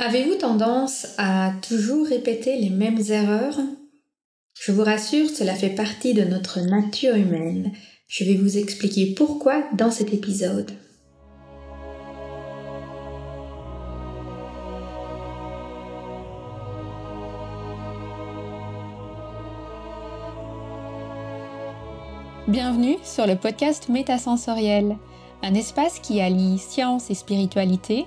Avez-vous tendance à toujours répéter les mêmes erreurs? Je vous rassure, cela fait partie de notre nature humaine. Je vais vous expliquer pourquoi dans cet épisode. Bienvenue sur le podcast Métasensoriel, un espace qui allie science et spiritualité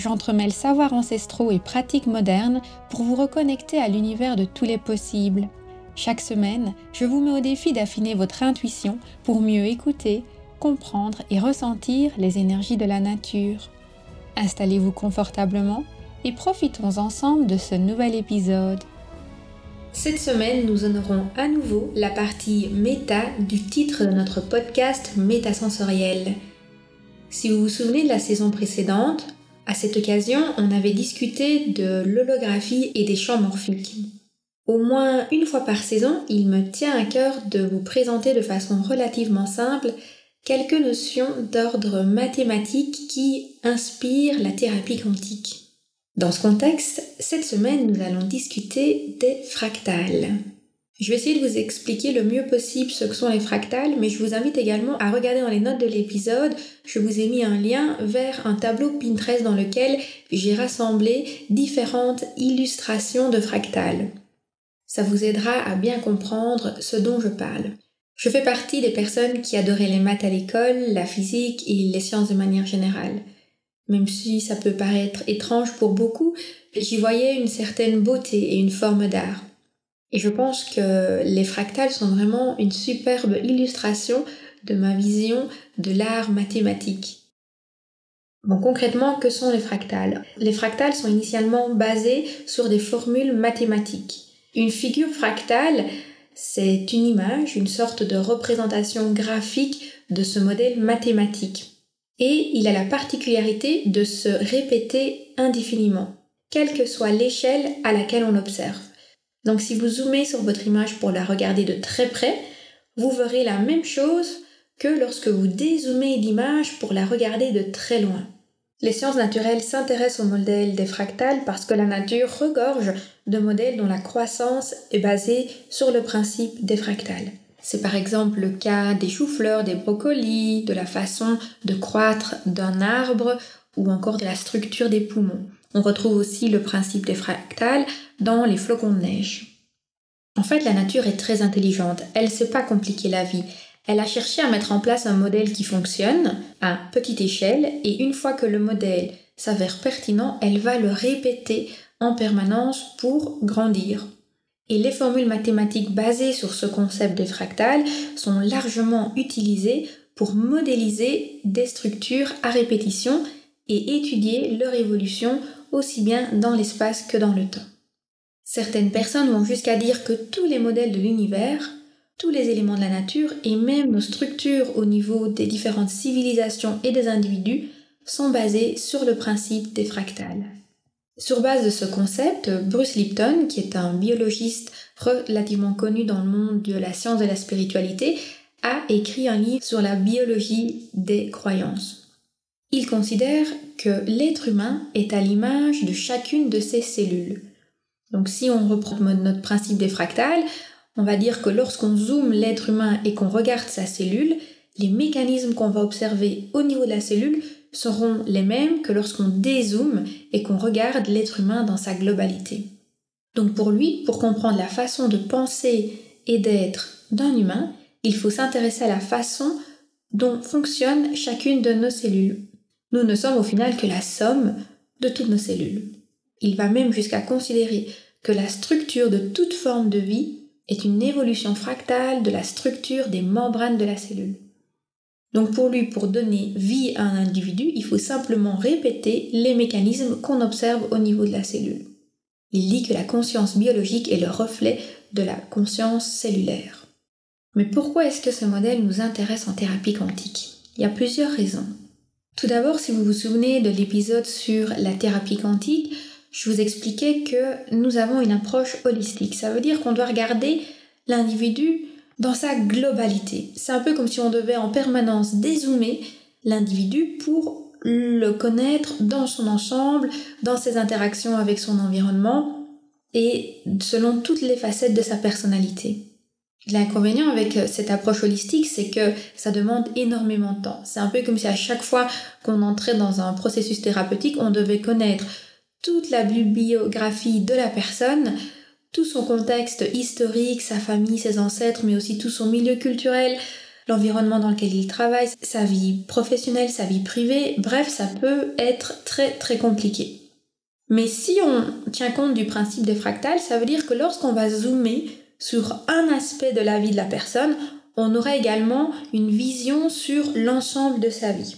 j'entremêle savoirs ancestraux et pratiques modernes pour vous reconnecter à l'univers de tous les possibles. Chaque semaine, je vous mets au défi d'affiner votre intuition pour mieux écouter, comprendre et ressentir les énergies de la nature. Installez-vous confortablement et profitons ensemble de ce nouvel épisode. Cette semaine, nous honorons à nouveau la partie méta du titre de notre podcast Métasensoriel. Si vous vous souvenez de la saison précédente, à cette occasion, on avait discuté de l'holographie et des champs morphiques. Au moins une fois par saison, il me tient à cœur de vous présenter de façon relativement simple quelques notions d'ordre mathématique qui inspirent la thérapie quantique. Dans ce contexte, cette semaine, nous allons discuter des fractales. Je vais essayer de vous expliquer le mieux possible ce que sont les fractales, mais je vous invite également à regarder dans les notes de l'épisode. Je vous ai mis un lien vers un tableau Pinterest dans lequel j'ai rassemblé différentes illustrations de fractales. Ça vous aidera à bien comprendre ce dont je parle. Je fais partie des personnes qui adoraient les maths à l'école, la physique et les sciences de manière générale. Même si ça peut paraître étrange pour beaucoup, j'y voyais une certaine beauté et une forme d'art. Et je pense que les fractales sont vraiment une superbe illustration de ma vision de l'art mathématique. Bon, concrètement, que sont les fractales? Les fractales sont initialement basées sur des formules mathématiques. Une figure fractale, c'est une image, une sorte de représentation graphique de ce modèle mathématique. Et il a la particularité de se répéter indéfiniment, quelle que soit l'échelle à laquelle on l'observe. Donc si vous zoomez sur votre image pour la regarder de très près, vous verrez la même chose que lorsque vous dézoomez l'image pour la regarder de très loin. Les sciences naturelles s'intéressent au modèle des fractales parce que la nature regorge de modèles dont la croissance est basée sur le principe des fractales. C'est par exemple le cas des choux-fleurs, des brocolis, de la façon de croître d'un arbre ou encore de la structure des poumons. On retrouve aussi le principe des fractales dans les flocons de neige. En fait, la nature est très intelligente. Elle ne sait pas compliquer la vie. Elle a cherché à mettre en place un modèle qui fonctionne à petite échelle et une fois que le modèle s'avère pertinent, elle va le répéter en permanence pour grandir. Et les formules mathématiques basées sur ce concept des fractales sont largement utilisées pour modéliser des structures à répétition et étudier leur évolution aussi bien dans l'espace que dans le temps. Certaines personnes vont jusqu'à dire que tous les modèles de l'univers, tous les éléments de la nature et même nos structures au niveau des différentes civilisations et des individus sont basés sur le principe des fractales. Sur base de ce concept, Bruce Lipton, qui est un biologiste relativement connu dans le monde de la science de la spiritualité, a écrit un livre sur la biologie des croyances. Il considère que l'être humain est à l'image de chacune de ses cellules. Donc si on reprend notre principe des fractales, on va dire que lorsqu'on zoome l'être humain et qu'on regarde sa cellule, les mécanismes qu'on va observer au niveau de la cellule seront les mêmes que lorsqu'on dézoome et qu'on regarde l'être humain dans sa globalité. Donc pour lui, pour comprendre la façon de penser et d'être d'un humain, il faut s'intéresser à la façon dont fonctionne chacune de nos cellules. Nous ne sommes au final que la somme de toutes nos cellules. Il va même jusqu'à considérer que la structure de toute forme de vie est une évolution fractale de la structure des membranes de la cellule. Donc pour lui, pour donner vie à un individu, il faut simplement répéter les mécanismes qu'on observe au niveau de la cellule. Il dit que la conscience biologique est le reflet de la conscience cellulaire. Mais pourquoi est-ce que ce modèle nous intéresse en thérapie quantique? Il y a plusieurs raisons. Tout d'abord, si vous vous souvenez de l'épisode sur la thérapie quantique, je vous expliquais que nous avons une approche holistique. Ça veut dire qu'on doit regarder l'individu dans sa globalité. C'est un peu comme si on devait en permanence dézoomer l'individu pour le connaître dans son ensemble, dans ses interactions avec son environnement et selon toutes les facettes de sa personnalité. L'inconvénient avec cette approche holistique, c'est que ça demande énormément de temps. C'est un peu comme si à chaque fois qu'on entrait dans un processus thérapeutique, on devait connaître toute la bibliographie de la personne, tout son contexte historique, sa famille, ses ancêtres, mais aussi tout son milieu culturel, l'environnement dans lequel il travaille, sa vie professionnelle, sa vie privée, bref, ça peut être très très compliqué. Mais si on tient compte du principe des fractales, ça veut dire que lorsqu'on va zoomer sur un aspect de la vie de la personne, on aura également une vision sur l'ensemble de sa vie.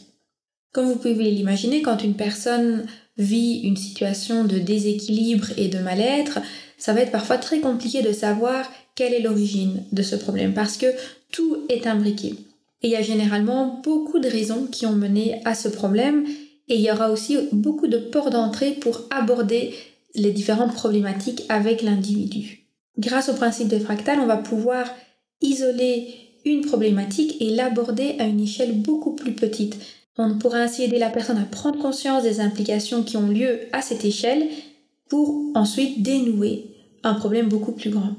Comme vous pouvez l'imaginer, quand une personne vit une situation de déséquilibre et de mal-être, ça va être parfois très compliqué de savoir quelle est l'origine de ce problème parce que tout est imbriqué. Et il y a généralement beaucoup de raisons qui ont mené à ce problème et il y aura aussi beaucoup de ports d'entrée pour aborder les différentes problématiques avec l'individu. Grâce au principe de fractal, on va pouvoir isoler une problématique et l'aborder à une échelle beaucoup plus petite. On pourra ainsi aider la personne à prendre conscience des implications qui ont lieu à cette échelle pour ensuite dénouer un problème beaucoup plus grand.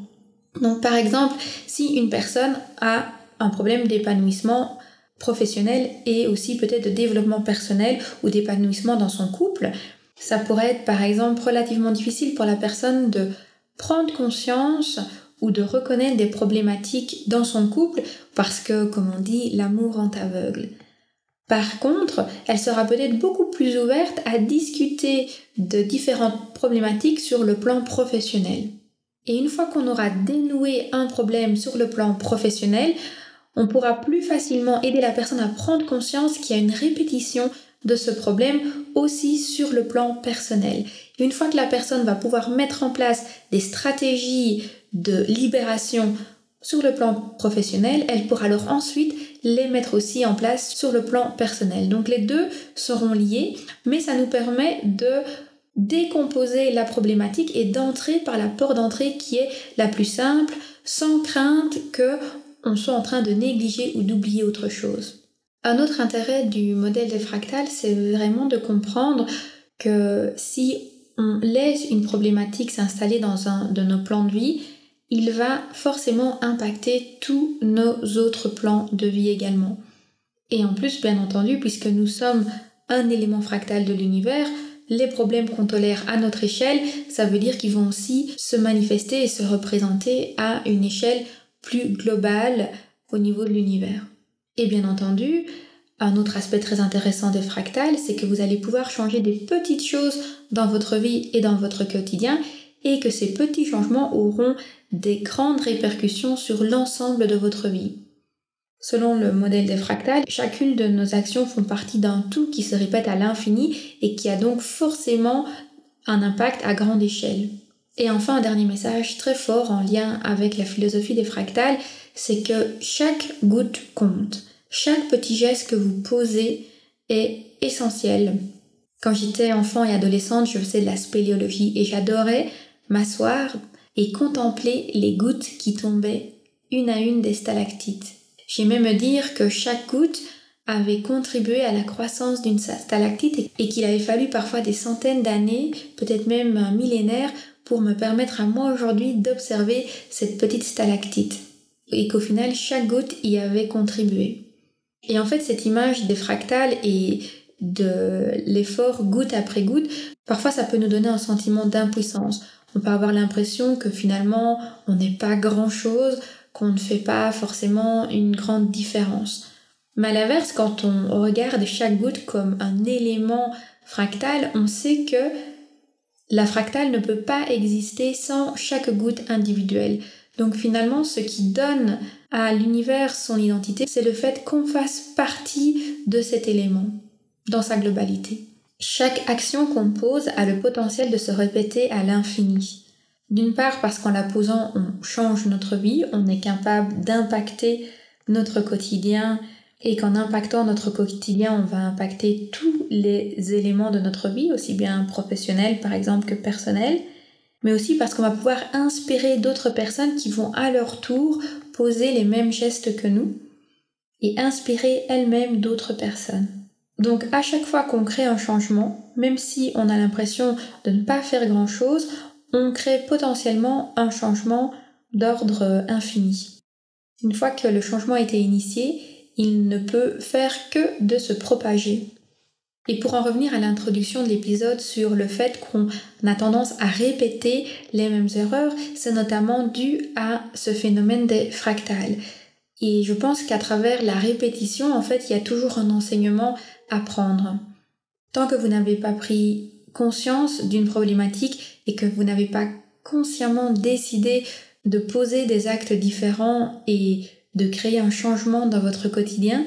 Donc par exemple, si une personne a un problème d'épanouissement professionnel et aussi peut-être de développement personnel ou d'épanouissement dans son couple, ça pourrait être par exemple relativement difficile pour la personne de prendre conscience ou de reconnaître des problématiques dans son couple parce que, comme on dit, l'amour rend aveugle. Par contre, elle sera peut-être beaucoup plus ouverte à discuter de différentes problématiques sur le plan professionnel. Et une fois qu'on aura dénoué un problème sur le plan professionnel, on pourra plus facilement aider la personne à prendre conscience qu'il y a une répétition de ce problème aussi sur le plan personnel. une fois que la personne va pouvoir mettre en place des stratégies de libération sur le plan professionnel, elle pourra alors ensuite les mettre aussi en place sur le plan personnel. Donc les deux seront liés, mais ça nous permet de décomposer la problématique et d'entrer par la porte d'entrée qui est la plus simple, sans crainte que on soit en train de négliger ou d'oublier autre chose. Un autre intérêt du modèle des fractales, c'est vraiment de comprendre que si on laisse une problématique s'installer dans un de nos plans de vie, il va forcément impacter tous nos autres plans de vie également. Et en plus, bien entendu, puisque nous sommes un élément fractal de l'univers, les problèmes qu'on tolère à notre échelle, ça veut dire qu'ils vont aussi se manifester et se représenter à une échelle plus globale au niveau de l'univers. Et bien entendu, un autre aspect très intéressant des fractales, c'est que vous allez pouvoir changer des petites choses dans votre vie et dans votre quotidien et que ces petits changements auront des grandes répercussions sur l'ensemble de votre vie. Selon le modèle des fractales, chacune de nos actions font partie d'un tout qui se répète à l'infini et qui a donc forcément un impact à grande échelle. Et enfin, un dernier message très fort en lien avec la philosophie des fractales, c'est que chaque goutte compte. Chaque petit geste que vous posez est essentiel. Quand j'étais enfant et adolescente, je faisais de la spéléologie et j'adorais m'asseoir et contempler les gouttes qui tombaient une à une des stalactites. J'aimais me dire que chaque goutte avait contribué à la croissance d'une stalactite et qu'il avait fallu parfois des centaines d'années, peut-être même un millénaire, pour me permettre à moi aujourd'hui d'observer cette petite stalactite. Et qu'au final, chaque goutte y avait contribué. Et en fait, cette image des fractales et de l'effort goutte après goutte, parfois ça peut nous donner un sentiment d'impuissance. On peut avoir l'impression que finalement, on n'est pas grand-chose, qu'on ne fait pas forcément une grande différence. Mais à l'inverse, quand on regarde chaque goutte comme un élément fractal, on sait que la fractale ne peut pas exister sans chaque goutte individuelle. Donc finalement, ce qui donne à l'univers son identité, c'est le fait qu'on fasse partie de cet élément dans sa globalité. Chaque action qu'on pose a le potentiel de se répéter à l'infini. D'une part parce qu'en la posant, on change notre vie, on est capable d'impacter notre quotidien et qu'en impactant notre quotidien, on va impacter tous les éléments de notre vie, aussi bien professionnels par exemple que personnels, mais aussi parce qu'on va pouvoir inspirer d'autres personnes qui vont à leur tour poser les mêmes gestes que nous et inspirer elles-mêmes d'autres personnes. Donc à chaque fois qu'on crée un changement, même si on a l'impression de ne pas faire grand-chose, on crée potentiellement un changement d'ordre infini. Une fois que le changement a été initié, il ne peut faire que de se propager. Et pour en revenir à l'introduction de l'épisode sur le fait qu'on a tendance à répéter les mêmes erreurs, c'est notamment dû à ce phénomène des fractales. Et je pense qu'à travers la répétition, en fait, il y a toujours un enseignement à prendre. Tant que vous n'avez pas pris conscience d'une problématique et que vous n'avez pas consciemment décidé de poser des actes différents et de créer un changement dans votre quotidien,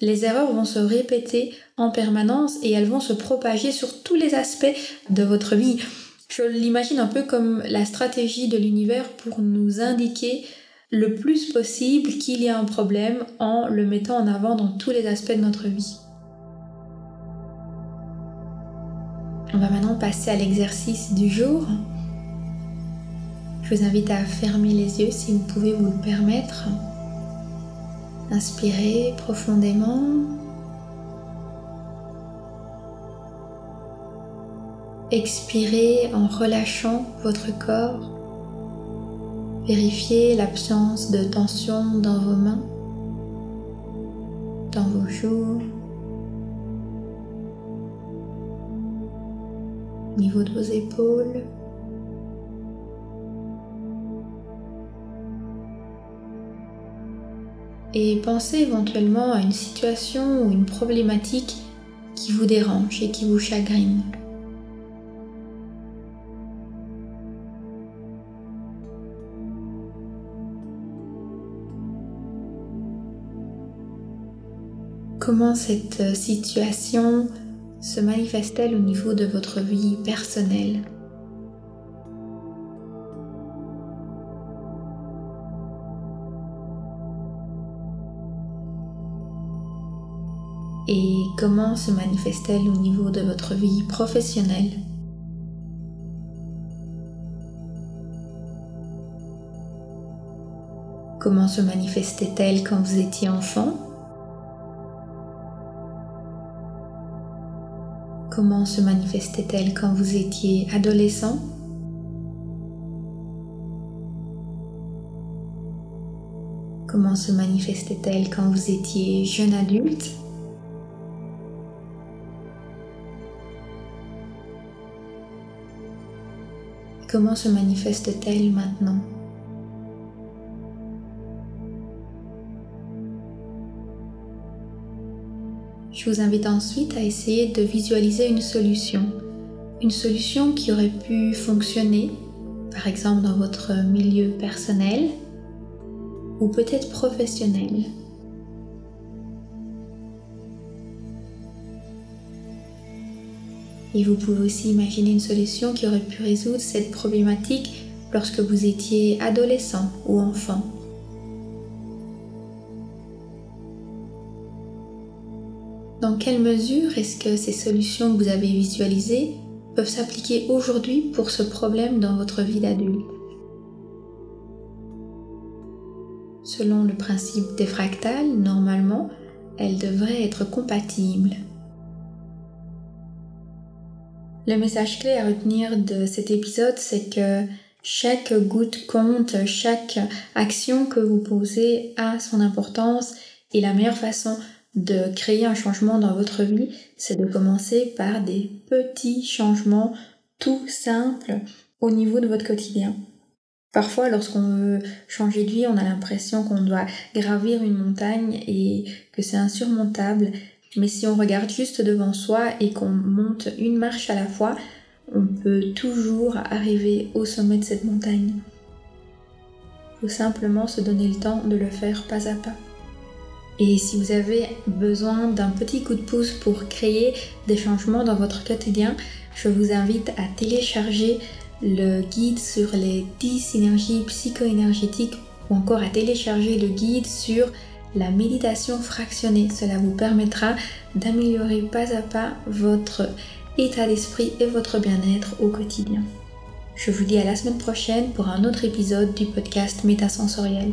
les erreurs vont se répéter en permanence et elles vont se propager sur tous les aspects de votre vie. Je l'imagine un peu comme la stratégie de l'univers pour nous indiquer le plus possible qu'il y a un problème en le mettant en avant dans tous les aspects de notre vie. On va maintenant passer à l'exercice du jour. Je vous invite à fermer les yeux si vous pouvez vous le permettre. Inspirez profondément. Expirez en relâchant votre corps. Vérifiez l'absence de tension dans vos mains, dans vos joues, au niveau de vos épaules. Et pensez éventuellement à une situation ou une problématique qui vous dérange et qui vous chagrine. Comment cette situation se manifeste-t-elle au niveau de votre vie personnelle? Et comment se manifeste-t-elle au niveau de votre vie professionnelle? Comment se manifestait-elle quand vous étiez enfant? Comment se manifestait-elle quand vous étiez adolescent? Comment se manifestait-elle quand vous étiez jeune adulte? Comment se manifeste-t-elle maintenant? Je vous invite ensuite à essayer de visualiser une solution. Une solution qui aurait pu fonctionner, par exemple dans votre milieu personnel ou peut-être professionnel. Et vous pouvez aussi imaginer une solution qui aurait pu résoudre cette problématique lorsque vous étiez adolescent ou enfant. Dans quelle mesure est-ce que ces solutions que vous avez visualisées peuvent s'appliquer aujourd'hui pour ce problème dans votre vie d'adulte? Selon le principe des fractales, normalement, elles devraient être compatibles. Le message clé à retenir de cet épisode, c'est que chaque goutte compte, chaque action que vous posez a son importance et la meilleure façon de créer un changement dans votre vie, c'est de commencer par des petits changements tout simples au niveau de votre quotidien. Parfois, lorsqu'on veut changer de vie, on a l'impression qu'on doit gravir une montagne et que c'est insurmontable. Mais si on regarde juste devant soi et qu'on monte une marche à la fois, on peut toujours arriver au sommet de cette montagne. Il faut simplement se donner le temps de le faire pas à pas. Et si vous avez besoin d'un petit coup de pouce pour créer des changements dans votre quotidien, je vous invite à télécharger le guide sur les 10 synergies psycho-énergétiques ou encore à télécharger le guide sur la méditation fractionnée. Cela vous permettra d'améliorer pas à pas votre état d'esprit et votre bien-être au quotidien. Je vous dis à la semaine prochaine pour un autre épisode du podcast Métasensoriel.